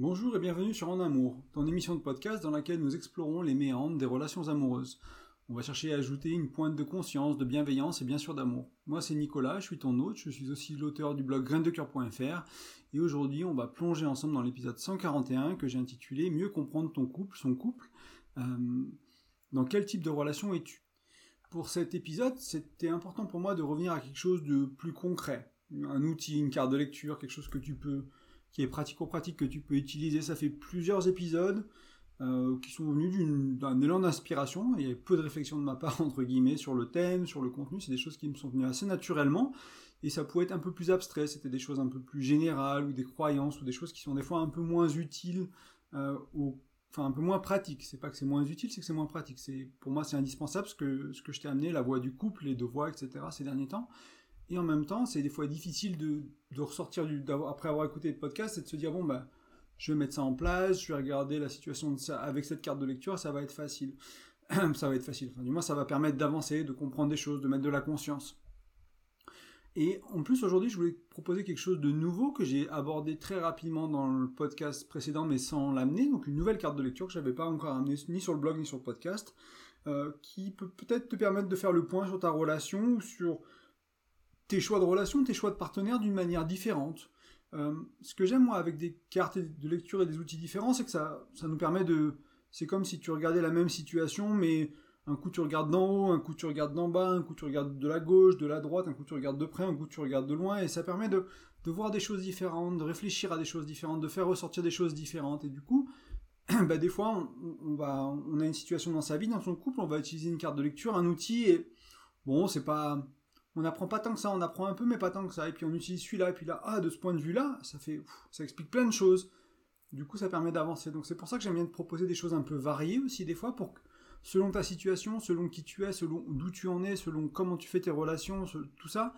Bonjour et bienvenue sur En Amour, ton émission de podcast dans laquelle nous explorons les méandres des relations amoureuses. On va chercher à ajouter une pointe de conscience, de bienveillance et bien sûr d'amour. Moi c'est Nicolas, je suis ton hôte, je suis aussi l'auteur du blog graindecoeur.fr et aujourd'hui on va plonger ensemble dans l'épisode 141 que j'ai intitulé Mieux comprendre ton couple, son couple. Euh, dans quel type de relation es-tu? Pour cet épisode, c'était important pour moi de revenir à quelque chose de plus concret. Un outil, une carte de lecture, quelque chose que tu peux qui est pratico-pratique que tu peux utiliser. Ça fait plusieurs épisodes euh, qui sont venus d'un élan d'inspiration. Il y a peu de réflexion de ma part, entre guillemets, sur le thème, sur le contenu. C'est des choses qui me sont venues assez naturellement. Et ça pouvait être un peu plus abstrait. C'était des choses un peu plus générales ou des croyances ou des choses qui sont des fois un peu moins utiles euh, enfin un peu moins pratiques. C'est pas que c'est moins utile, c'est que c'est moins pratique. C'est pour moi c'est indispensable ce que ce que je t'ai amené, la voix du couple, les deux voix, etc. Ces derniers temps. Et en même temps, c'est des fois difficile de, ressortir du, après avoir écouté le podcast et de se dire bon bah je vais mettre ça en place, je vais regarder la situation de avec cette carte de lecture, ça va être facile. ça va être facile. Du moins, ça va permettre d'avancer, de comprendre des choses, de mettre de la conscience. Et en plus, aujourd'hui, je voulais proposer quelque chose de nouveau que j'ai abordé très rapidement dans le podcast précédent, mais sans l'amener. Donc, une nouvelle carte de lecture que je n'avais pas encore amenée ni sur le blog ni sur le podcast, euh, qui peut peut-être te permettre de faire le point sur ta relation ou sur tes choix de relation, tes choix de partenaire d'une manière différente. Euh, ce que j'aime moi avec des cartes de lecture et des outils différents, c'est que ça, ça nous permet de... C'est comme si tu regardais la même situation, mais un coup tu regardes d'en haut, un coup tu regardes d'en bas, un coup tu regardes de la gauche, de la droite, un coup tu regardes de près, un coup tu regardes de loin, et ça permet de, de voir des choses différentes, de réfléchir à des choses différentes, de faire ressortir des choses différentes. Et du coup, bah, des fois, on, on, va, on a une situation dans sa vie, dans son couple, on va utiliser une carte de lecture, un outil, et bon, c'est pas on n'apprend pas tant que ça, on apprend un peu, mais pas tant que ça. Et puis on utilise celui-là, et puis là, ah, de ce point de vue-là, ça fait, ça explique plein de choses. Du coup, ça permet d'avancer. Donc c'est pour ça que j'aime bien te proposer des choses un peu variées aussi des fois, pour que, selon ta situation, selon qui tu es, selon d'où tu en es, selon comment tu fais tes relations, tout ça,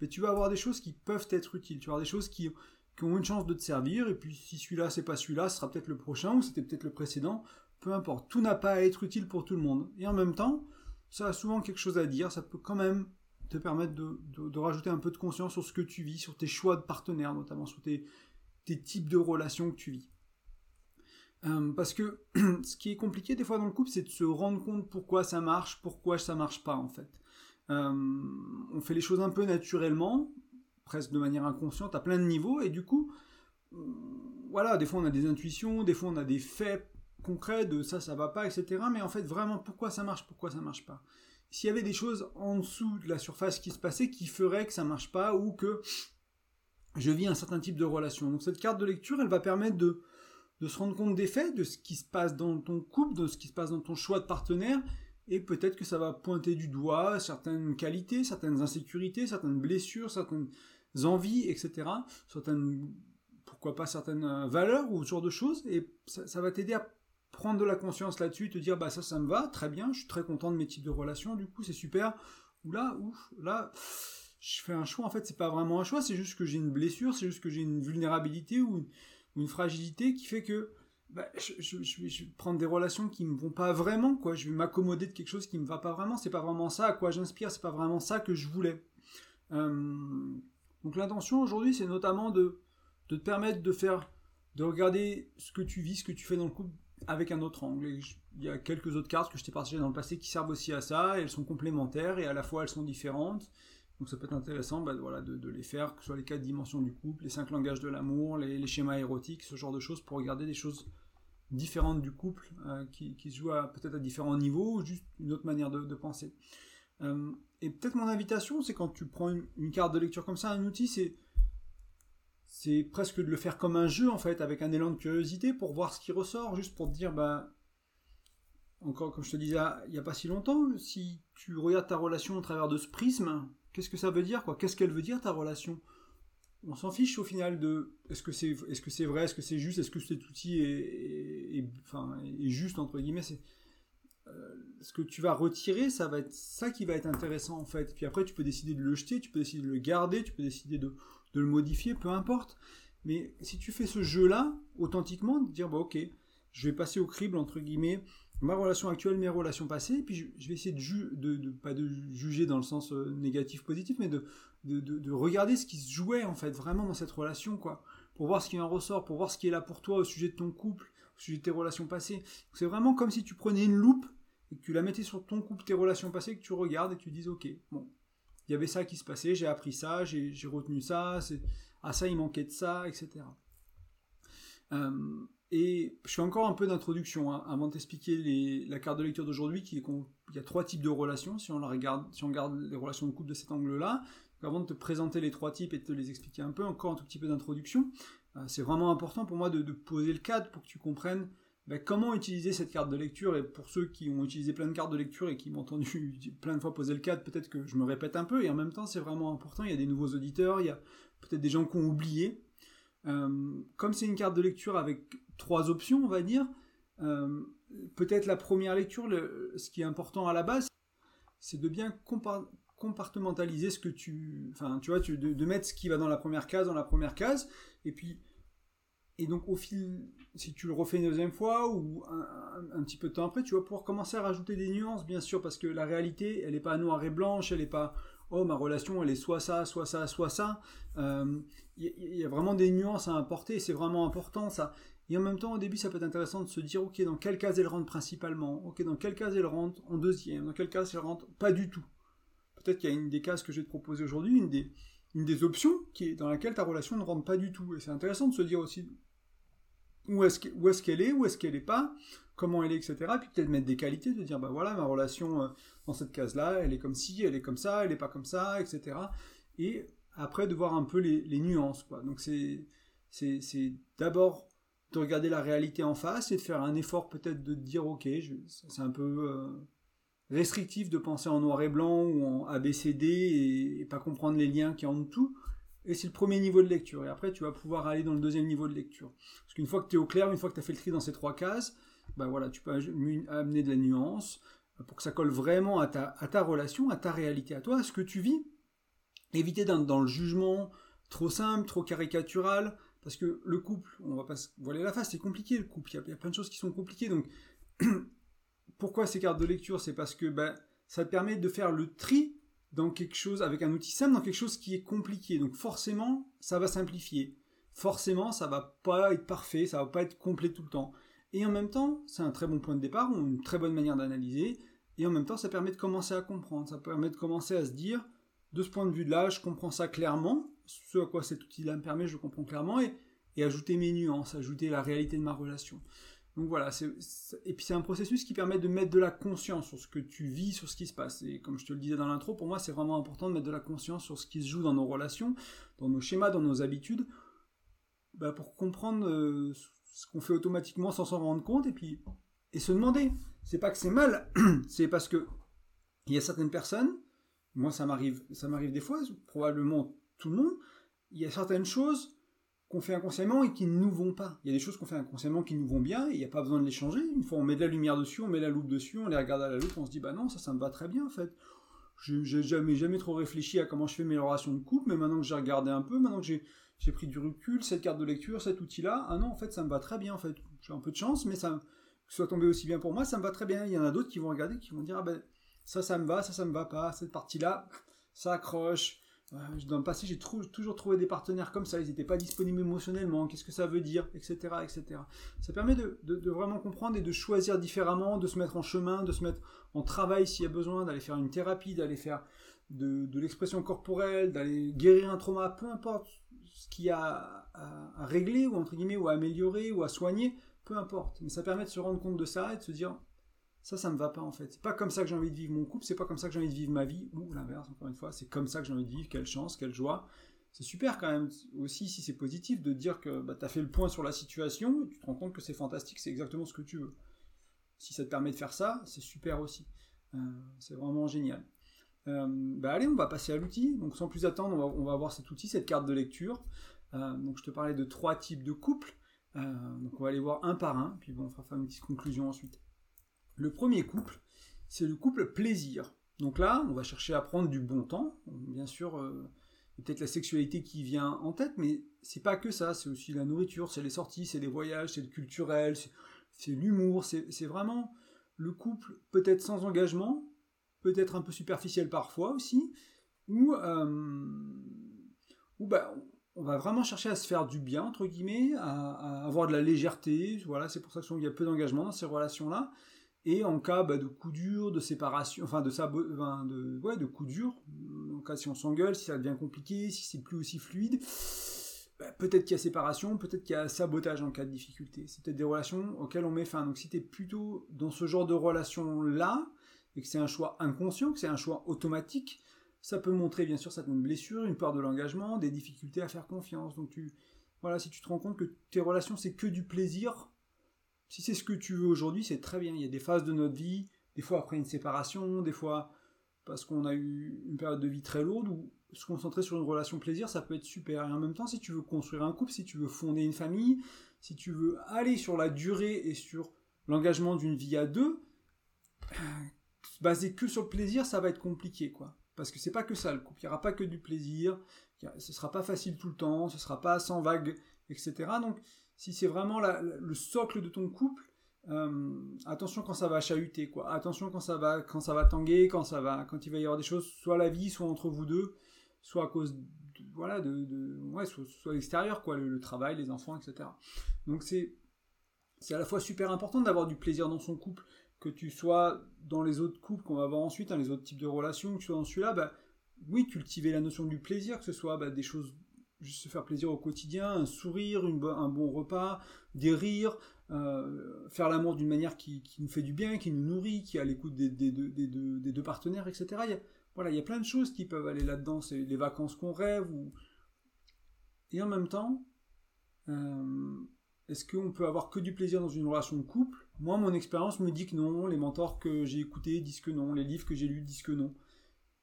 mais tu vas avoir des choses qui peuvent être utiles. Tu vas avoir des choses qui, qui ont une chance de te servir. Et puis si celui-là c'est pas celui-là, ce sera peut-être le prochain ou c'était peut-être le précédent. Peu importe. Tout n'a pas à être utile pour tout le monde. Et en même temps, ça a souvent quelque chose à dire. Ça peut quand même te permettre de, rajouter un peu de conscience sur ce que tu vis, sur tes choix de partenaires, notamment sur tes, types de relations que tu vis. Euh, parce que ce qui est compliqué des fois dans le couple, c'est de se rendre compte pourquoi ça marche, pourquoi ça marche pas en fait. Euh, on fait les choses un peu naturellement, presque de manière inconsciente, à plein de niveaux, et du coup, voilà, des fois on a des intuitions, des fois on a des faits concrets de ça, ça va pas, etc. Mais en fait, vraiment, pourquoi ça marche, pourquoi ça marche pas s'il y avait des choses en dessous de la surface qui se passaient qui feraient que ça marche pas ou que je vis un certain type de relation. Donc cette carte de lecture, elle va permettre de, se rendre compte des faits, de ce qui se passe dans ton couple, de ce qui se passe dans ton choix de partenaire, et peut-être que ça va pointer du doigt certaines qualités, certaines insécurités, certaines blessures, certaines envies, etc. Certaines, pourquoi pas certaines valeurs ou ce genre de choses, et ça va t'aider à prendre de la conscience là-dessus, te dire bah ça ça me va, très bien, je suis très content de mes types de relations, du coup c'est super. Ou là, ouf, là, je fais un choix, en fait c'est pas vraiment un choix, c'est juste que j'ai une blessure, c'est juste que j'ai une vulnérabilité ou une, fragilité qui fait que bah, je, vais prendre des relations qui me vont pas vraiment, quoi. Je vais m'accommoder de quelque chose qui me va pas vraiment. C'est pas vraiment ça à quoi j'inspire. C'est pas vraiment ça que je voulais. Euh, donc l'intention aujourd'hui, c'est notamment de, de te permettre de faire, de regarder ce que tu vis, ce que tu fais dans le couple avec un autre angle. il y a quelques autres cartes que je t'ai partagées dans le passé qui servent aussi à ça, elles sont complémentaires et à la fois elles sont différentes. Donc ça peut être intéressant bah, voilà, de, les faire, que ce soit les quatre dimensions du couple, les cinq langages de l'amour, les, schémas érotiques, ce genre de choses, pour regarder des choses différentes du couple, euh, qui, se jouent peut-être à différents niveaux, ou juste une autre manière de, penser. Euh, et peut-être mon invitation, c'est quand tu prends une, carte de lecture comme ça, un outil, c'est c'est presque de le faire comme un jeu en fait, avec un élan de curiosité pour voir ce qui ressort, juste pour te dire, bah, encore comme je te disais il n'y a pas si longtemps, si tu regardes ta relation au travers de ce prisme, qu'est-ce que ça veut dire quoi? Qu'est-ce qu'elle veut dire ta relation? On s'en fiche au final de est-ce que c'est vrai, est-ce que c'est juste, est-ce que cet outil est, juste entre guillemets, ce que tu vas retirer, ça va être ça qui va être intéressant en fait. Puis après, tu peux décider de le jeter, tu peux décider de le garder, tu peux décider de, le modifier, peu importe. Mais si tu fais ce jeu-là, authentiquement, de dire, bah, ok, je vais passer au crible, entre guillemets, ma relation actuelle, mes relations passées, et puis je, vais essayer de, de, pas de juger dans le sens euh, négatif, positif, mais de, de, regarder ce qui se jouait, en fait, vraiment dans cette relation, quoi. pour voir ce qui en ressort, pour voir ce qui est là pour toi au sujet de ton couple, au sujet de tes relations passées. C'est vraiment comme si tu prenais une loupe et que tu la mettais sur ton couple, tes relations passées, que tu regardes et que tu dis ok, bon, il y avait ça qui se passait, j'ai appris ça, j'ai retenu ça, à ça il manquait de ça, etc. Euh, et je fais encore un peu d'introduction hein, avant de t'expliquer la carte de lecture d'aujourd'hui, qui y a trois types de relations, si on, la regarde, si on regarde les relations de couple de cet angle-là. Avant de te présenter les trois types et de te les expliquer un peu, encore un tout petit peu d'introduction, euh, c'est vraiment important pour moi de, poser le cadre pour que tu comprennes ben, comment utiliser cette carte de lecture? Et pour ceux qui ont utilisé plein de cartes de lecture et qui m'ont entendu plein de fois poser le cadre, peut-être que je me répète un peu, et en même temps c'est vraiment important, il y a des nouveaux auditeurs, il y a peut-être des gens qui ont oublié. Euh, comme c'est une carte de lecture avec trois options, on va dire. Euh, peut-être la première lecture, ce qui est important à la base, c'est de bien compartimentaliser ce que tu, enfin, tu vois, de, mettre ce qui va dans la première case dans la première case, et puis, et donc au fil, si tu le refais une deuxième fois ou un, petit peu de temps après, tu vas pouvoir commencer à rajouter des nuances, bien sûr, parce que la réalité, elle n'est pas noire et blanche, elle n'est pas oh ma relation elle est soit ça, soit ça, soit ça. Il euh, y, a vraiment des nuances à apporter, c'est vraiment important ça. Et en même temps, au début, ça peut être intéressant de se dire, ok, dans quelle case elle rentre principalement? Ok, dans quelle case elle rentre en deuxième? Dans quelle case elle rentre? Pas du tout Peut-être qu'il y a une des cases que je vais te proposer aujourd'hui, une des, une des options qui est dans laquelle ta relation ne rentre pas du tout. Et c'est intéressant de se dire aussi où est-ce qu'elle est, où est-ce qu'elle n'est pas, comment elle est, etc. Puis peut-être mettre des qualités, de dire, bah voilà, ma relation euh, dans cette case-là, elle est comme ci, elle est comme ça, elle n'est pas comme ça, etc. Et après, de voir un peu les, nuances. Quoi. Donc c'est d'abord de regarder la réalité en face et de faire un effort peut-être de dire ok, c'est un peu euh, restrictif de penser en noir et blanc ou en ABCD et, et pas comprendre les liens qui en tout. Et c'est le premier niveau de lecture. Et après, tu vas pouvoir aller dans le deuxième niveau de lecture. Parce qu'une fois que tu es au clair, une fois que tu as fait le tri dans ces trois cases, ben voilà, tu peux amener de la nuance pour que ça colle vraiment à ta, relation, à ta réalité, à toi, à ce que tu vis. Éviter dans, dans le jugement trop simple, trop caricatural, parce que le couple, on va pas se voiler la face, c'est compliqué le couple, il y, a, plein de choses qui sont compliquées. Donc, pourquoi ces cartes de lecture? C'est parce que ben, ça te permet de faire le tri dans quelque chose, avec un outil simple, dans quelque chose qui est compliqué. Donc forcément, ça va simplifier. Forcément, ça va pas être parfait, ça va pas être complet tout le temps. Et en même temps, c'est un très bon point de départ, une très bonne manière d'analyser. Et en même temps, ça permet de commencer à comprendre, ça permet de commencer à se dire, de ce point de vue-là, je comprends ça clairement, ce à quoi cet outil-là me permet, je comprends clairement, et ajouter mes nuances, ajouter la réalité de ma relation. Donc voilà, et puis c'est un processus qui permet de mettre de la conscience sur ce que tu vis, sur ce qui se passe. Et comme je te le disais dans l'intro, pour moi c'est vraiment important de mettre de la conscience sur ce qui se joue dans nos relations, dans nos schémas, dans nos habitudes, bah, pour comprendre euh, ce qu'on fait automatiquement sans s'en rendre compte, et puis et se demander. C'est pas que c'est mal, c'est parce que il y a certaines personnes, moi ça m'arrive, ça m'arrive des fois, probablement tout le monde, il y a certaines choses qu'on fait inconsciemment et qui ne nous vont pas. Il y a des choses qu'on fait inconsciemment qui nous vont bien il n'y a pas besoin de les changer. Une fois on met de la lumière dessus, on met la loupe dessus, on les regarde à la loupe, on se dit bah non, ça, ça me va très bien en fait. J'ai jamais, jamais trop réfléchi à comment je fais mes relations de couple, mais maintenant que j'ai regardé un peu, maintenant que j'ai pris du recul, cette carte de lecture, cet outil-là, ah non, en fait, ça me va très bien en fait. J'ai un peu de chance, mais ça, que ce soit tombé aussi bien pour moi, ça me va très bien. Il y en a d'autres qui vont regarder, qui vont dire ah ben ça, ça me va, ça, ça me va pas, cette partie-là, ça accroche dans le passé, j'ai toujours trouvé des partenaires comme ça, ils n'étaient pas disponibles émotionnellement, qu'est-ce que ça veut dire, etc. etc. Ça permet de, vraiment comprendre et de choisir différemment, de se mettre en chemin, de se mettre en travail s'il y a besoin, d'aller faire une thérapie, d'aller faire de, l'expression corporelle, d'aller guérir un trauma, peu importe ce qu'il y a à, régler, ou entre guillemets, ou à améliorer, ou à soigner, peu importe. Mais ça permet de se rendre compte de ça et de se dire, ça, ça me va pas en fait. C'est pas comme ça que j'ai envie de vivre mon couple, c'est pas comme ça que j'ai envie de vivre ma vie, ou l'inverse, encore une fois, c'est comme ça que j'ai envie de vivre, quelle chance, quelle joie. C'est super quand même aussi, si c'est positif, de dire que bah, tu as fait le point sur la situation, et tu te rends compte que c'est fantastique, c'est exactement ce que tu veux. Si ça te permet de faire ça, c'est super aussi. Euh, c'est vraiment génial. Euh, bah allez, on va passer à l'outil. Donc sans plus attendre, on va, on va voir cet outil, cette carte de lecture. Euh, donc je te parlais de trois types de couples. donc on va aller voir un par un, puis bon, on fera faire une petite conclusion ensuite. Le premier couple, c'est le couple plaisir. Donc là, on va chercher à prendre du bon temps. Bien sûr, euh, peut-être la sexualité qui vient en tête, mais c'est pas que ça. C'est aussi la nourriture, c'est les sorties, c'est les voyages, c'est le culturel, c'est l'humour. C'est vraiment le couple peut-être sans engagement, peut-être un peu superficiel parfois aussi, où, euh, bah, on va vraiment chercher à se faire du bien, entre guillemets, à, avoir de la légèreté. Voilà, c'est pour ça qu'il y a peu d'engagement dans ces relations-là. Et en cas bah, de coup dur, de séparation, enfin de, enfin, de, coup dur, en cas si on s'engueule, si ça devient compliqué, si c'est plus aussi fluide, bah, peut-être qu'il y a séparation, peut-être qu'il y a sabotage en cas de difficulté. C'est peut-être des relations auxquelles on met fin. Donc si tu es plutôt dans ce genre de relation-là, et que c'est un choix inconscient, que c'est un choix automatique, ça peut montrer bien sûr certaines blessures, une peur de l'engagement, des difficultés à faire confiance. Donc tu, voilà, si tu te rends compte que tes relations c'est que du plaisir, si c'est ce que tu veux aujourd'hui, c'est très bien. Il y a des phases de notre vie, des fois après une séparation, des fois parce qu'on a eu une période de vie très lourde où se concentrer sur une relation plaisir, ça peut être super. Et en même temps, si tu veux construire un couple, si tu veux fonder une famille, si tu veux aller sur la durée et sur l'engagement d'une vie à deux, euh, basé que sur le plaisir, ça va être compliqué, quoi. Parce que c'est pas que ça le couple. Il n'y aura pas que du plaisir. Ce sera pas facile tout le temps. Ce sera pas sans vagues, etc. Donc, si c'est vraiment le socle de ton couple, euh, attention quand ça va chahuter, quoi. Attention quand ça va, quand ça va tanguer, quand ça va, quand il va y avoir des choses, soit la vie, soit entre vous deux, soit à cause, de, voilà, de, ouais, soit, l'extérieur, quoi, le, travail, les enfants, etc. Donc c'est, c'est à la fois super important d'avoir du plaisir dans son couple, que tu sois dans les autres couples qu'on va voir ensuite, hein, les autres types de relations, que tu sois dans celui-là, bah, oui, cultiver la notion du plaisir, que ce soit bah, des choses, juste se faire plaisir au quotidien, un sourire, un bon repas, des rires, euh, faire l'amour d'une manière qui, nous fait du bien, qui nous nourrit, qui est à l'écoute des, deux partenaires, etc. Il y a, voilà, il y a plein de choses qui peuvent aller là-dedans, c'est les vacances qu'on rêve, et en même temps, euh, est-ce qu'on peut avoir que du plaisir dans une relation de couple? Moi, mon expérience me dit que non, les mentors que j'ai écoutés disent que non, les livres que j'ai lus disent que non.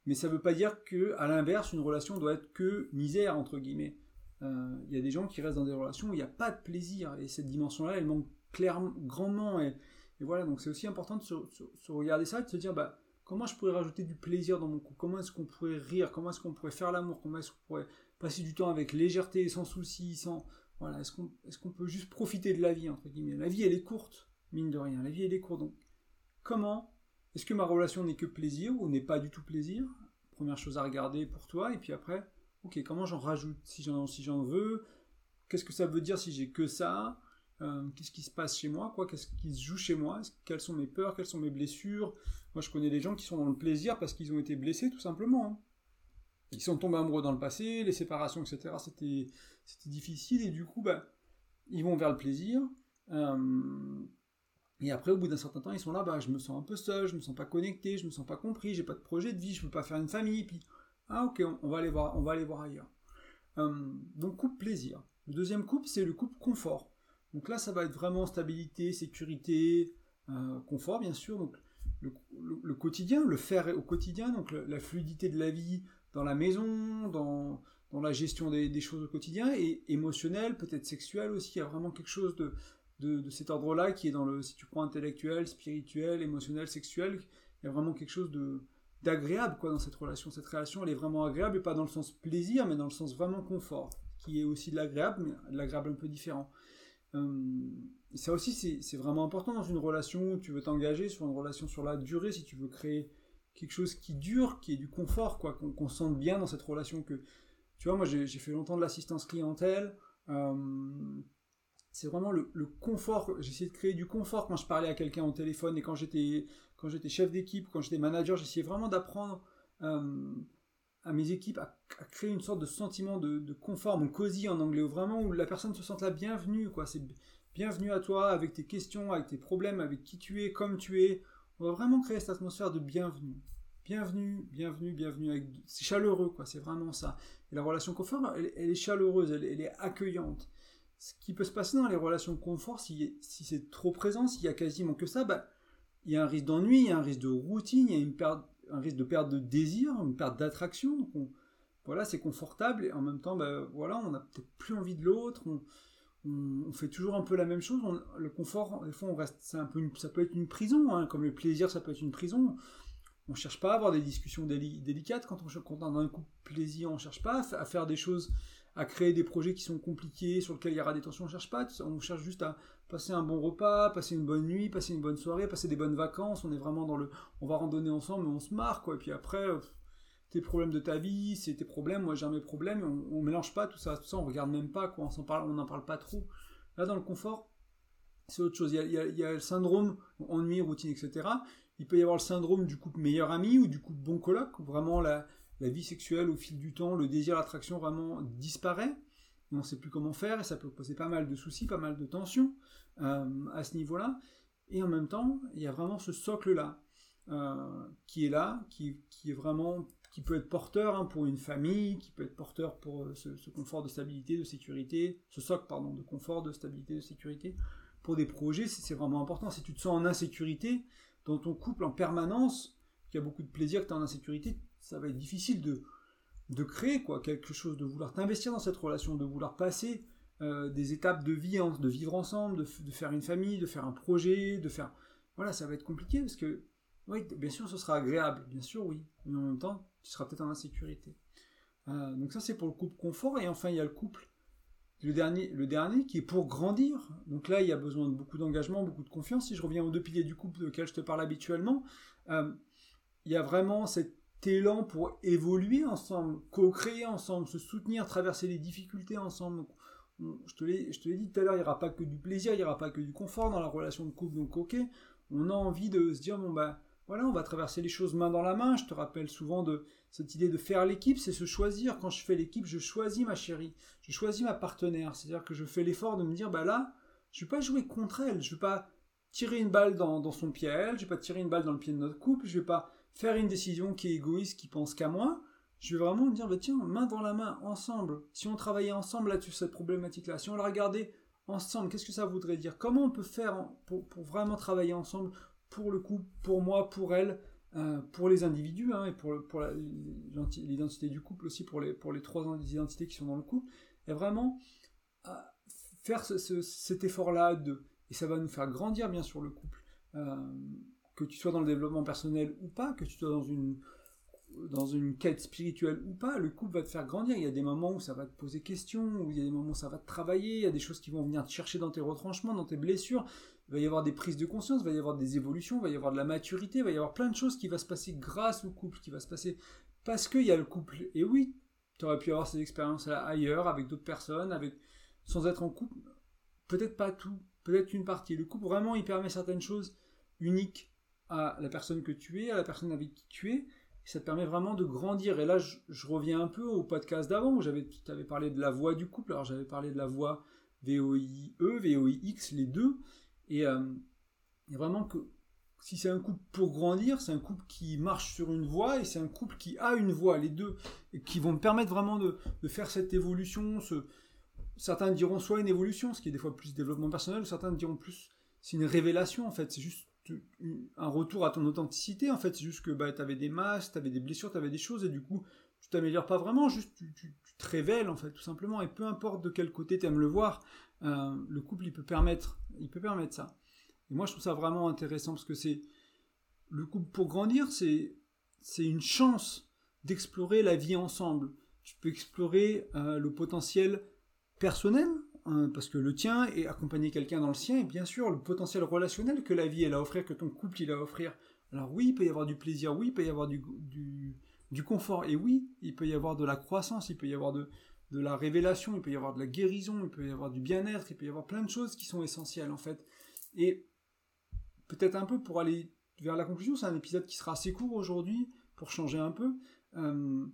Mais ça ne veut pas dire que, à l'inverse, une relation doit être que misère, entre guillemets. Euh, il y a des gens qui restent dans des relations où il n'y a pas de plaisir, et cette dimension-là, elle manque clairement, grandement, et, voilà, donc c'est aussi important de se, regarder ça, et de se dire, bah, comment je pourrais rajouter du plaisir dans mon couple? Comment est-ce qu'on pourrait rire? Comment est-ce qu'on pourrait faire l'amour? Comment est-ce qu'on pourrait passer du temps avec légèreté, sans souci, sans, voilà, est-ce qu'on peut juste profiter de la vie, entre guillemets? La vie, elle est courte, mine de rien. La vie, elle est courte. Donc, comment Est-ce que ma relation n'est que plaisir ou n'est pas du tout plaisir? Première chose à regarder pour toi. Et puis après, ok, comment j'en rajoute? Si j'en veux Qu'est-ce que ça veut dire si j'ai que ça? Euh, Qu'est-ce qui se passe chez moi? Quoi? Qu'est-ce qui se joue chez moi? Quelles sont mes peurs? Quelles sont mes blessures? Moi, je connais des gens qui sont dans le plaisir parce qu'ils ont été blessés, tout simplement. Hein. Ils sont tombés amoureux dans le passé, les séparations, etc. C'était c'était difficile et du coup, bah, ils vont vers le plaisir. Euh, et après, au bout d'un certain temps, ils sont là, bah, je me sens un peu seul, je me sens pas connecté, je me sens pas compris, j'ai pas de projet de vie, je peux pas faire une famille. Puis, ah ok, on, va aller voir, on va aller voir ailleurs. Euh, donc couple plaisir. Le deuxième couple, c'est le couple confort. Donc là, ça va être vraiment stabilité, sécurité, euh, confort, bien sûr. Donc le, quotidien, le faire au quotidien, donc la fluidité de la vie dans la maison, dans, dans la gestion des, choses au quotidien, et émotionnel, peut-être sexuel aussi. Il y a vraiment quelque chose de, de, cet ordre-là qui est dans le, si tu prends intellectuel, spirituel, émotionnel, sexuel, il y a vraiment quelque chose de d'agréable quoi dans cette relation. Cette relation, elle est vraiment agréable, et pas dans le sens plaisir, mais dans le sens vraiment confort, qui est aussi de l'agréable, mais de l'agréable un peu différent. Euh, ça aussi, c'est vraiment important dans une relation où tu veux t'engager sur une relation sur la durée, si tu veux créer quelque chose qui dure, qui est du confort, quoi, qu'on sente bien dans cette relation, que tu vois, moi j'ai fait longtemps de l'assistance clientèle. Euh, c'est vraiment le, confort. J'ai essayé de créer du confort quand je parlais à quelqu'un au téléphone et quand j'étais quand j'étais chef d'équipe, quand j'étais manager, j'essayais vraiment d'apprendre euh, à mes équipes à, créer une sorte de sentiment de, confort, mon cosy en anglais, vraiment où la personne se sente la bienvenue, quoi. C'est bienvenue à toi avec tes questions, avec tes problèmes, avec qui tu es, comme tu es. On va vraiment créer cette atmosphère de bienvenue bienvenue, bienvenue, bienvenue. C'est chaleureux, quoi. C'est vraiment ça. Et la relation confort, elle, est chaleureuse, elle, est accueillante. Ce qui peut se passer dans les relations confort, si, c'est trop présent, s'il y a quasiment que ça, bah, il y a un risque d'ennui, il y a un risque de routine, il y a un risque de perte de désir, une perte d'attraction. Voilà, c'est confortable et en même temps, bah, voilà, on n'a peut-être plus envie de l'autre. On, fait toujours un peu la même chose. le confort, des fois, on reste, ça peut être une prison, hein, comme le plaisir, ça peut être une prison on cherche pas à avoir des discussions délicates quand on, quand on a un coup de plaisir, on cherche pas à, faire des choses, à créer des projets qui sont compliqués, sur lesquels il y aura des tensions, on cherche pas, on cherche juste à passer un bon repas, passer une bonne nuit, passer une bonne soirée, passer des bonnes vacances, on est vraiment dans le, on va randonner ensemble, on se marre, quoi, et puis après, tes problèmes de ta vie, c'est tes problèmes, moi j'ai mes problèmes, on, on, mélange pas tout ça, tout ça, on regarde même pas, quoi, on parle, on n'en parle pas trop. Là, dans le confort, c'est autre chose. Il y, a, le syndrome ennui, routine, etc. Il peut y avoir le syndrome du couple meilleur ami ou du couple bon coloc, vraiment la, la vie sexuelle au fil du temps, le désir, l'attraction vraiment disparaît. On ne sait plus comment faire et ça peut poser pas mal de soucis, pas mal de tensions euh, à ce niveau-là. Et en même temps, il y a vraiment ce socle-là euh, qui est là, qui, qui, est vraiment, qui peut être porteur hein, pour une famille, qui peut être porteur pour euh, ce, ce, confort de stabilité, de sécurité, ce socle pardon, de confort, de stabilité, de sécurité. Pour des projets, c'est vraiment important. Si tu te sens en insécurité dans ton couple en permanence, qu'il y a beaucoup de plaisir, que tu es en insécurité, ça va être difficile de, de créer quoi, quelque chose, de vouloir t'investir dans cette relation, de vouloir passer euh, des étapes de vie, de vivre ensemble, de, de, faire une famille, de faire un projet, de faire... Voilà, ça va être compliqué parce que, oui, bien sûr, ce sera agréable, bien sûr, oui, mais en même temps, tu seras peut-être en insécurité. Euh, donc ça, c'est pour le couple confort, et enfin, il y a le couple, le dernier, le dernier qui est pour grandir. Donc là, il y a besoin de beaucoup d'engagement, beaucoup de confiance. Si je reviens aux deux piliers du couple de je te parle habituellement, euh, il y a vraiment cet élan pour évoluer ensemble, co-créer ensemble, se soutenir, traverser les difficultés ensemble. je te l'ai dit tout à l'heure, il n'y aura pas que du plaisir, il n'y aura pas que du confort dans la relation de couple. Donc ok, on a envie de se dire, bon bah voilà, on va traverser les choses main dans la main. Je te rappelle souvent de cette idée de faire l'équipe, c'est se choisir. Quand je fais l'équipe, je choisis ma chérie, je choisis ma partenaire. C'est-à-dire que je fais l'effort de me dire, bah là, je vais pas jouer contre elle, je vais pas tirer une balle dans, son pied à elle, je vais pas tirer une balle dans le pied de notre couple, je vais pas faire une décision qui est égoïste, qui pense qu'à moi. Je vais vraiment me dire, bah tiens, main dans la main, ensemble. Si on travaillait ensemble là-dessus, cette problématique-là, si on la regardait ensemble, qu'est-ce que ça voudrait dire? Comment on peut faire pour, vraiment travailler ensemble pour le couple, pour moi, pour elle, euh, pour les individus, hein, et pour, l'identité du couple aussi, pour les, trois identités qui sont dans le couple, et vraiment euh, faire ce, ce, cet effort-là, de, et ça va nous faire grandir bien sûr le couple, euh, que tu sois dans le développement personnel ou pas, que tu sois dans une, dans une quête spirituelle ou pas, le couple va te faire grandir. Il y a des moments où ça va te poser question, où il y a des moments où ça va te travailler, il y a des choses qui vont venir te chercher dans tes retranchements, dans tes blessures, il va y avoir des prises de conscience, il va y avoir des évolutions, il va y avoir de la maturité, il va y avoir plein de choses qui va se passer grâce au couple, qui va se passer parce qu'il y a le couple. Et oui, tu aurais pu avoir ces expériences-là ailleurs, avec d'autres personnes, avec sans être en couple. Peut-être pas tout, peut-être une partie. Le couple, vraiment, il permet certaines choses uniques à la personne que tu es, à la personne avec qui tu es. Ça te permet vraiment de grandir. Et là, je, reviens un peu au podcast d'avant où j'avais, tu avais parlé de la voix du couple. Alors, j'avais parlé de la voix VOIE, VOIX, les deux. Et, euh, et vraiment que si c'est un couple pour grandir, c'est un couple qui marche sur une voie et c'est un couple qui a une voie, les deux, et qui vont me permettre vraiment de, faire cette évolution. Ce, certains diront soit une évolution, ce qui est des fois plus développement personnel, certains diront plus c'est une révélation en fait, c'est juste un retour à ton authenticité en fait, c'est juste que bah, tu avais des masques, tu avais des blessures, tu avais des choses et du coup tu t'améliores pas vraiment, juste tu, te révèles en fait tout simplement et peu importe de quel côté tu aimes le voir, euh, le couple il peut permettre il peut permettre ça. Et moi je trouve ça vraiment intéressant parce que c'est le couple pour grandir, c'est c'est une chance d'explorer la vie ensemble. Tu peux explorer euh, le potentiel personnel parce que le tien et accompagner quelqu'un dans le sien et bien sûr le potentiel relationnel que la vie elle a à offrir, que ton couple il a à offrir. Alors oui, il peut y avoir du plaisir, oui, il peut y avoir du, du, du confort et oui, il peut y avoir de la croissance, il peut y avoir de, de la révélation, il peut y avoir de la guérison, il peut y avoir du bien-être, il peut y avoir plein de choses qui sont essentielles en fait. Et peut-être un peu pour aller vers la conclusion, c'est un épisode qui sera assez court aujourd'hui pour changer un peu. Euh,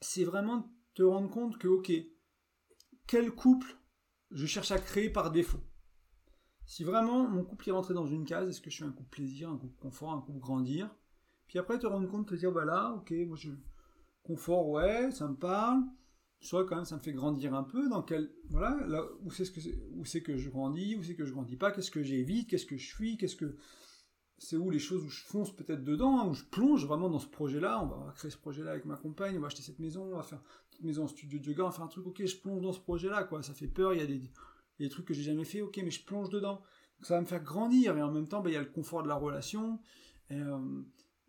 c'est vraiment te rendre compte que ok, quel couple je cherche à créer par défaut. Si vraiment mon couple est rentré dans une case, est-ce que je suis un couple plaisir, un couple confort, un couple grandir? Puis après te rendre compte, te dire bah là, ok, moi je confort, ouais, ça me parle. Soit quand même ça me fait grandir un peu. Dans quel voilà là où c'est ce que où c'est que je grandis où c'est que je grandis pas qu'est-ce que j'évite qu'est-ce que je fuis qu'est-ce que c'est où les choses où je fonce peut-être dedans hein, où je plonge vraiment dans ce projet là on va créer ce projet là avec ma compagne on va acheter cette maison on va faire une maison en studio de yoga on va faire un truc. Ok je plonge dans ce projet là quoi. Ça fait peur il y a des, trucs que j'ai jamais fait. Ok mais je plonge dedans. Ça va me faire grandir et en même temps bah, il y a le confort de la relation et, euh,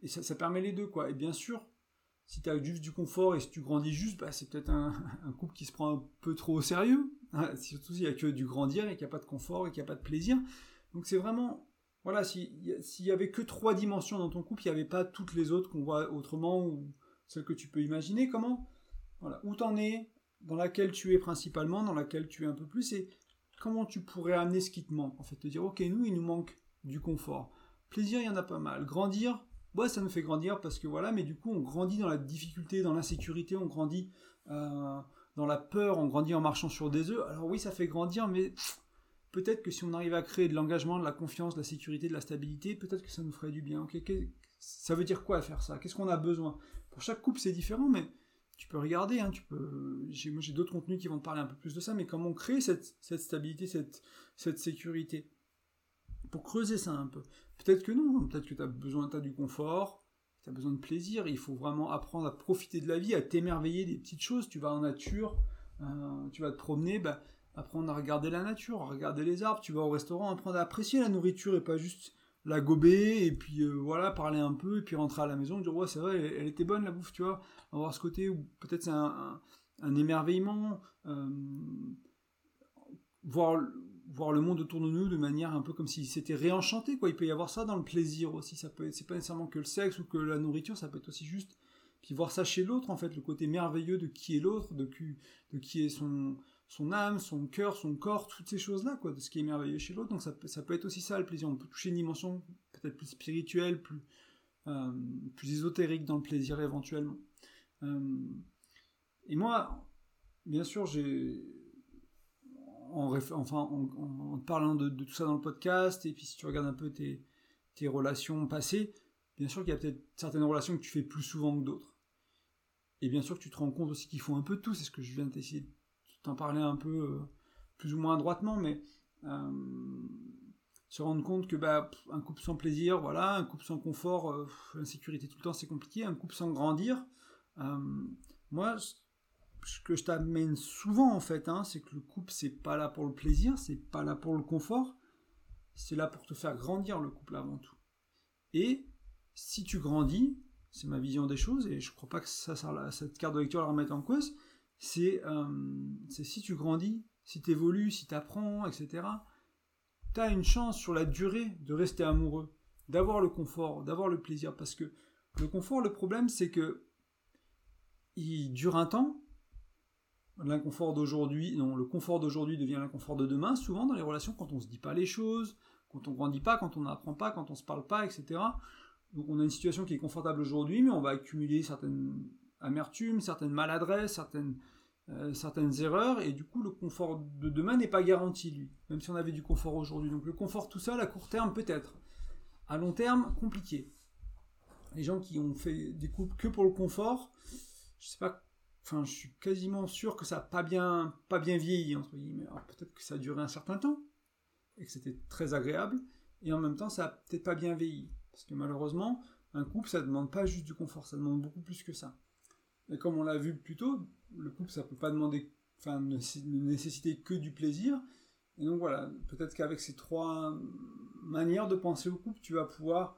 ça, permet les deux quoi. Et bien sûr si tu as juste du confort et si tu grandis juste, bah, c'est peut-être un, un, couple qui se prend un peu trop au sérieux. Hein, surtout s'il n'y a que du grandir et qu'il n'y a pas de confort et qu'il n'y a pas de plaisir. Donc c'est vraiment, voilà, s'il y avait que trois dimensions dans ton couple, il n'y avait pas toutes les autres qu'on voit autrement, ou celle que tu peux imaginer, comment? Voilà, où t'en es, dans laquelle tu es principalement, dans laquelle tu es un peu plus, et comment tu pourrais amener ce qui te manque. En fait, te dire, ok, nous, il nous manque du confort. Plaisir, il y en a pas mal. Grandir, ouais, ça nous fait grandir parce que voilà, mais du coup, on grandit dans la difficulté, dans l'insécurité, on grandit euh, dans la peur, on grandit en marchant sur des œufs. Alors oui, ça fait grandir, mais peut-être que si on arrive à créer de l'engagement, de la confiance, de la sécurité, de la stabilité, peut-être que ça nous ferait du bien. Ça veut dire quoi faire ça? Qu'est-ce qu'on a besoin? Pour chaque couple, c'est différent, mais tu peux regarder. Hein, tu peux. Moi, j'ai d'autres contenus qui vont te parler un peu plus de ça, mais comment créer cette, stabilité, cette, sécurité? Pour creuser ça un peu. Peut-être que non. Peut-être que tu as besoin, as du confort. Tu as besoin de plaisir, il faut vraiment apprendre à profiter de la vie, à t'émerveiller des petites choses. Tu vas en nature, euh, tu vas te promener, bah, apprendre à regarder la nature, à regarder les arbres, tu vas au restaurant, apprendre à apprécier la nourriture et pas juste la gober et puis euh, voilà, parler un peu et puis rentrer à la maison dire ouais c'est vrai, elle, était bonne la bouffe, tu vois, avoir ce côté où peut-être c'est un, émerveillement, euh, voir, voir le monde autour de nous de manière un peu comme si c'était réenchanté, quoi. Il peut y avoir ça dans le plaisir aussi, ça peut c'est pas nécessairement que le sexe ou que la nourriture, ça peut être aussi juste puis voir ça chez l'autre en fait, le côté merveilleux de qui est l'autre, de qui, de qui est son, son âme, son cœur, son corps, toutes ces choses-là, quoi, de ce qui est merveilleux chez l'autre. Donc ça, peut être aussi ça le plaisir. On peut toucher une dimension peut-être plus spirituelle, plus, euh, plus ésotérique dans le plaisir éventuellement. Euh, et moi, bien sûr, j'ai en, enfin, en, parlant de, tout ça dans le podcast, et puis si tu regardes un peu tes, relations passées, bien sûr qu'il y a peut-être certaines relations que tu fais plus souvent que d'autres. Et bien sûr que tu te rends compte aussi qu'il faut un peu de tout, c'est ce que je viens d'essayer t'en parler un peu euh, plus ou moins droitement, mais euh, se rendre compte que bah, un couple sans plaisir, voilà, un couple sans confort, euh, l'insécurité tout le temps c'est compliqué, un couple sans grandir. moi, ce que je t'amène souvent en fait, hein, c'est que le couple c'est pas là pour le plaisir, c'est pas là pour le confort, c'est là pour te faire grandir le couple avant tout. Et si tu grandis, c'est ma vision des choses, et je crois pas que cette carte de lecture la remette en cause, c'est si tu grandis, si tu évolues, si tu apprends, etc., tu as une chance sur la durée de rester amoureux, d'avoir le confort, d'avoir le plaisir. Parce que le confort, le problème, c'est que il dure un temps. L'inconfort d'aujourd'hui, non, le confort d'aujourd'hui devient l'inconfort de demain, souvent dans les relations, quand on se dit pas les choses, quand on grandit pas, quand on n'apprend pas, quand on se parle pas, etc. Donc on a une situation qui est confortable aujourd'hui, mais on va accumuler certaines amertumes, certaines maladresses, certaines euh, certaines erreurs, et du coup le confort de demain n'est pas garanti, lui, même si on avait du confort aujourd'hui. Donc le confort tout seul, à court terme, peut-être. À long terme, compliqué. Les gens qui ont fait des couples que pour le confort, je sais pas, enfin je suis quasiment sûr que ça n'a pas bien, pas bien vieilli, entre guillemets. Alors peut-être que ça a duré un certain temps, et que c'était très agréable, et en même temps ça a peut-être pas bien vieilli. Parce que malheureusement, un couple, ça demande pas juste du confort, ça demande beaucoup plus que ça. Et comme on l'a vu plus tôt, le couple, ça peut pas demander, enfin, ne, nécessiter que du plaisir. Et donc voilà, peut-être qu'avec ces trois manières de penser au couple, tu vas pouvoir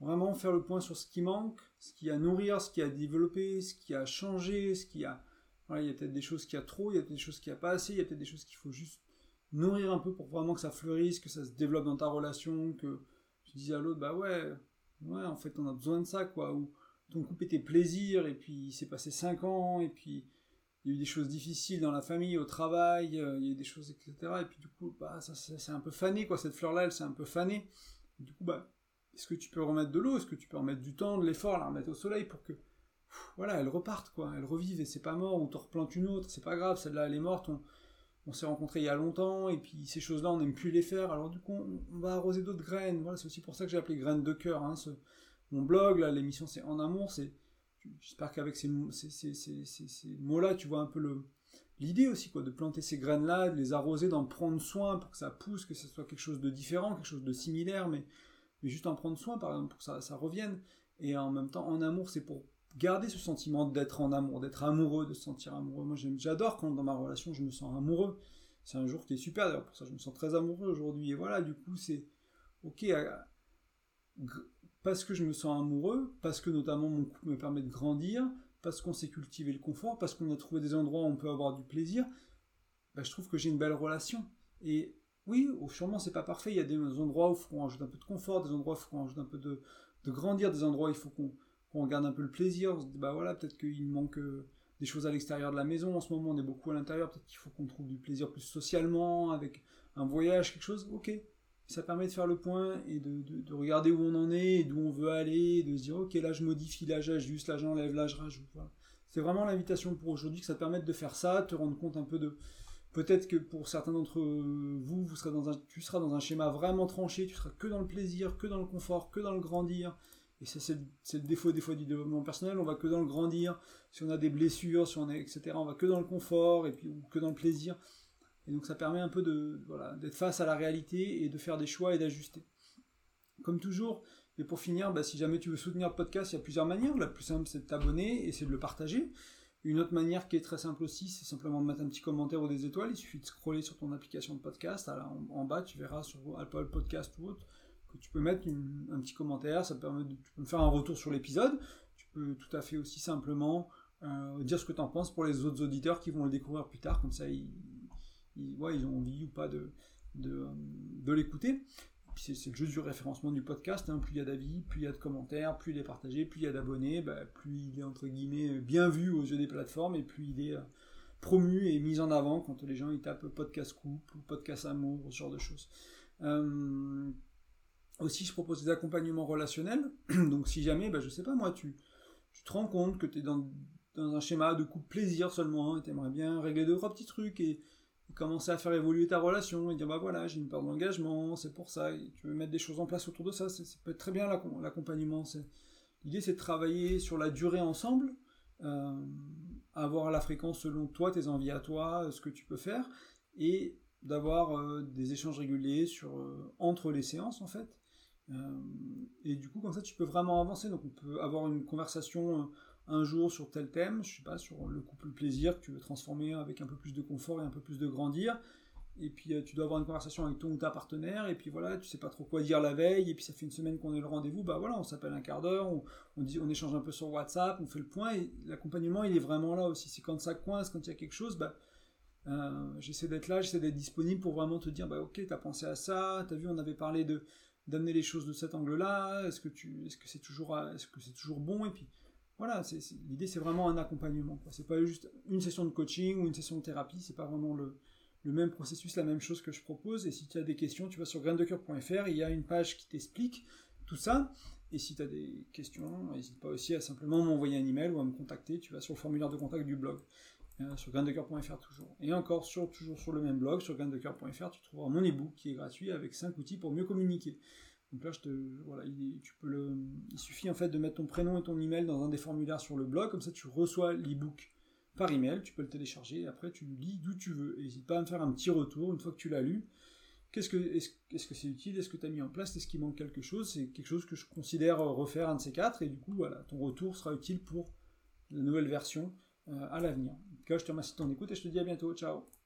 vraiment faire le point sur ce qui manque, ce qui a nourrir, ce qui a développé, ce qui a changé, ce qui a... Voilà, il y a peut-être des choses qui a trop, il y a peut-être des choses qui a pas assez, il y a peut-être des choses qu'il faut juste nourrir un peu pour vraiment que ça fleurisse, que ça se développe dans ta relation, que tu dis à l'autre, bah ouais, ouais, en fait, on a besoin de ça, quoi, ton couple était plaisir, et puis il s'est passé 5 ans, et puis il y a eu des choses difficiles dans la famille, au travail, euh, il y a eu des choses, etc. Et puis du coup, bah, ça, c'est un peu fané, quoi. Cette fleur-là, elle s'est un peu fanée. du coup, bah, est-ce que tu peux remettre de l'eau? Est-ce que tu peux remettre du temps, de l'effort, la remettre au soleil pour que, voilà, elle reparte, quoi. Elle revive et c'est pas mort, ou t'en replantes une autre, c'est pas grave, celle-là, elle est morte, on, on s'est rencontrés il y a longtemps, et puis ces choses-là, on n'aime plus les faire, alors du coup, on, va arroser d'autres graines. Voilà, c'est aussi pour ça que j'ai appelé graines de cœur, hein, mon blog, là, l'émission c'est En Amour, c'est J'espère qu'avec ces, mots-là, tu vois un peu l'idée aussi, quoi, de planter ces graines-là, de les arroser, d'en prendre soin pour que ça pousse, que ce soit quelque chose de différent, quelque chose de similaire, mais, mais juste en prendre soin, par exemple, pour que ça, ça revienne. Et en même temps, en amour, c'est pour garder ce sentiment d'être en amour, d'être amoureux, de se sentir amoureux. Moi, j'adore quand dans ma relation, je me sens amoureux. C'est un jour qui est super, d'ailleurs, pour ça, je me sens très amoureux aujourd'hui. Et voilà, du coup, c'est ok parce que je me sens amoureux, parce que notamment mon couple me permet de grandir, parce qu'on s'est cultivé le confort, parce qu'on a trouvé des endroits où on peut avoir du plaisir, bah, je trouve que j'ai une belle relation. Et oui, sûrement c'est pas parfait, il y a des endroits où il faut qu'on rajoute un peu de confort, des endroits où il faut qu'on rajoute un peu de, grandir, des endroits où il faut qu'on qu'on regarde un peu le plaisir, on se dit, bah voilà, peut-être qu'il manque euh, des choses à l'extérieur de la maison. En ce moment, on est beaucoup à l'intérieur. Peut-être qu'il faut qu'on trouve du plaisir plus socialement, avec un voyage, quelque chose. Ok. Ça permet de faire le point et de, de, regarder où on en est d'où on veut aller, de se dire, ok, là je modifie, là j'ajuste, là j'enlève, là je rajoute. C'est vraiment l'invitation pour aujourd'hui que ça te permette de faire ça, te rendre compte un peu de. Peut-être que pour certains d'entre vous, vous serez dans un, tu seras dans un schéma vraiment tranché, tu seras que dans le plaisir, que dans le confort, que dans le grandir, et ça, c'est le défaut des fois du développement personnel. On va que dans le grandir. Si on a des blessures, si on est, etc., on va que dans le confort et puis ou que dans le plaisir. Et donc ça permet un peu de voilà d'être face à la réalité et de faire des choix et d'ajuster. Comme toujours, et pour finir, bah, si jamais tu veux soutenir le podcast, il y a plusieurs manières. La plus simple, c'est de t'abonner et c'est de le partager. Une autre manière qui est très simple aussi, c'est simplement de mettre un petit commentaire ou des étoiles. Il suffit de scroller sur ton application de podcast. en, en, bas, tu verras sur Apple Podcast ou autre que tu peux mettre un petit commentaire, ça permet de, tu peux me faire un retour sur l'épisode. Tu peux tout à fait aussi simplement euh, dire ce que tu en penses pour les autres auditeurs qui vont le découvrir plus tard, comme ça ils, ils, ont envie ou pas de, de l'écouter. C'est juste du référencement du podcast. Hein. Plus il y a d'avis, plus il y a de commentaires, plus il est partagé, plus il y a d'abonnés, bah, plus il est entre guillemets bien vu aux yeux des plateformes et plus il est euh, promu et mis en avant quand les gens ils tapent podcast couple ou podcast amour, ce genre de choses. Euh, aussi, je propose des accompagnements relationnels. Donc, si jamais, bah, je sais pas moi, tu, te rends compte que tu es dans, un schéma de couple plaisir seulement, et tu aimerais bien régler deux, trois petits trucs et, commencer à faire évoluer ta relation et dire, bah voilà, j'ai une part d'engagement, c'est pour ça, et tu veux mettre des choses en place autour de ça, ça peut être très bien l'accompagnement. L'idée, c'est de travailler sur la durée ensemble, euh, avoir la fréquence selon toi, tes envies à toi, ce que tu peux faire, et d'avoir euh, des échanges réguliers euh, entre les séances, en fait euh, et du coup, comme ça, tu peux vraiment avancer. Donc, on peut avoir une conversation euh, un jour sur tel thème, je sais pas, sur le couple plaisir que tu veux transformer avec un peu plus de confort et un peu plus de grandir. Et puis, euh, tu dois avoir une conversation avec ton ou ta partenaire. Et puis voilà, tu sais pas trop quoi dire la veille. Et puis, ça fait une semaine qu'on est le rendez-vous. Bah voilà, on s'appelle un quart d'heure, on, dit, on échange un peu sur WhatsApp, on fait le point. Et l'accompagnement, il est vraiment là aussi. C'est quand ça coince, quand il y a quelque chose, bah. j'essaie d'être là, j'essaie d'être disponible pour vraiment te dire, bah ok, t'as pensé à ça, t'as vu, on avait parlé de, d'amener les choses de cet angle-là Est-ce que tu, est-ce que c'est toujours, est-ce que c'est toujours bon Et puis voilà, l'idée c'est vraiment un accompagnement. Quoi. C'est pas juste une session de coaching ou une session de thérapie. C'est pas vraiment le, même processus, la même chose que je propose. Et si tu as des questions, tu vas sur graindecoeur.fr. Il y a une page qui t'explique tout ça. Et si tu as des questions, n'hésite pas aussi à simplement m'envoyer un email ou à me contacter. Tu vas sur le formulaire de contact du blog. Sur graindecoeur.fr toujours. Et encore, sur, toujours sur le même blog, sur graindecoeur.fr, tu trouveras mon ebook qui est gratuit avec 5 outils pour mieux communiquer. Donc là, il, suffit en fait de mettre ton prénom et ton email dans un des formulaires sur le blog, comme ça tu reçois l'ebook par email, tu peux le télécharger, et après tu le lis d'où tu veux. N'hésite pas à me faire un petit retour une fois que tu l'as lu. Qu'est-ce que, est-ce, que c'est utile? Est-ce que tu as mis en place? Est-ce qu'il manque quelque chose? C'est quelque chose que je considère refaire un de ces quatre, et du coup, ton retour sera utile pour la nouvelle version euh, à l'avenir. En tout cas, je te remercie de ton écoute et je te dis à bientôt. Ciao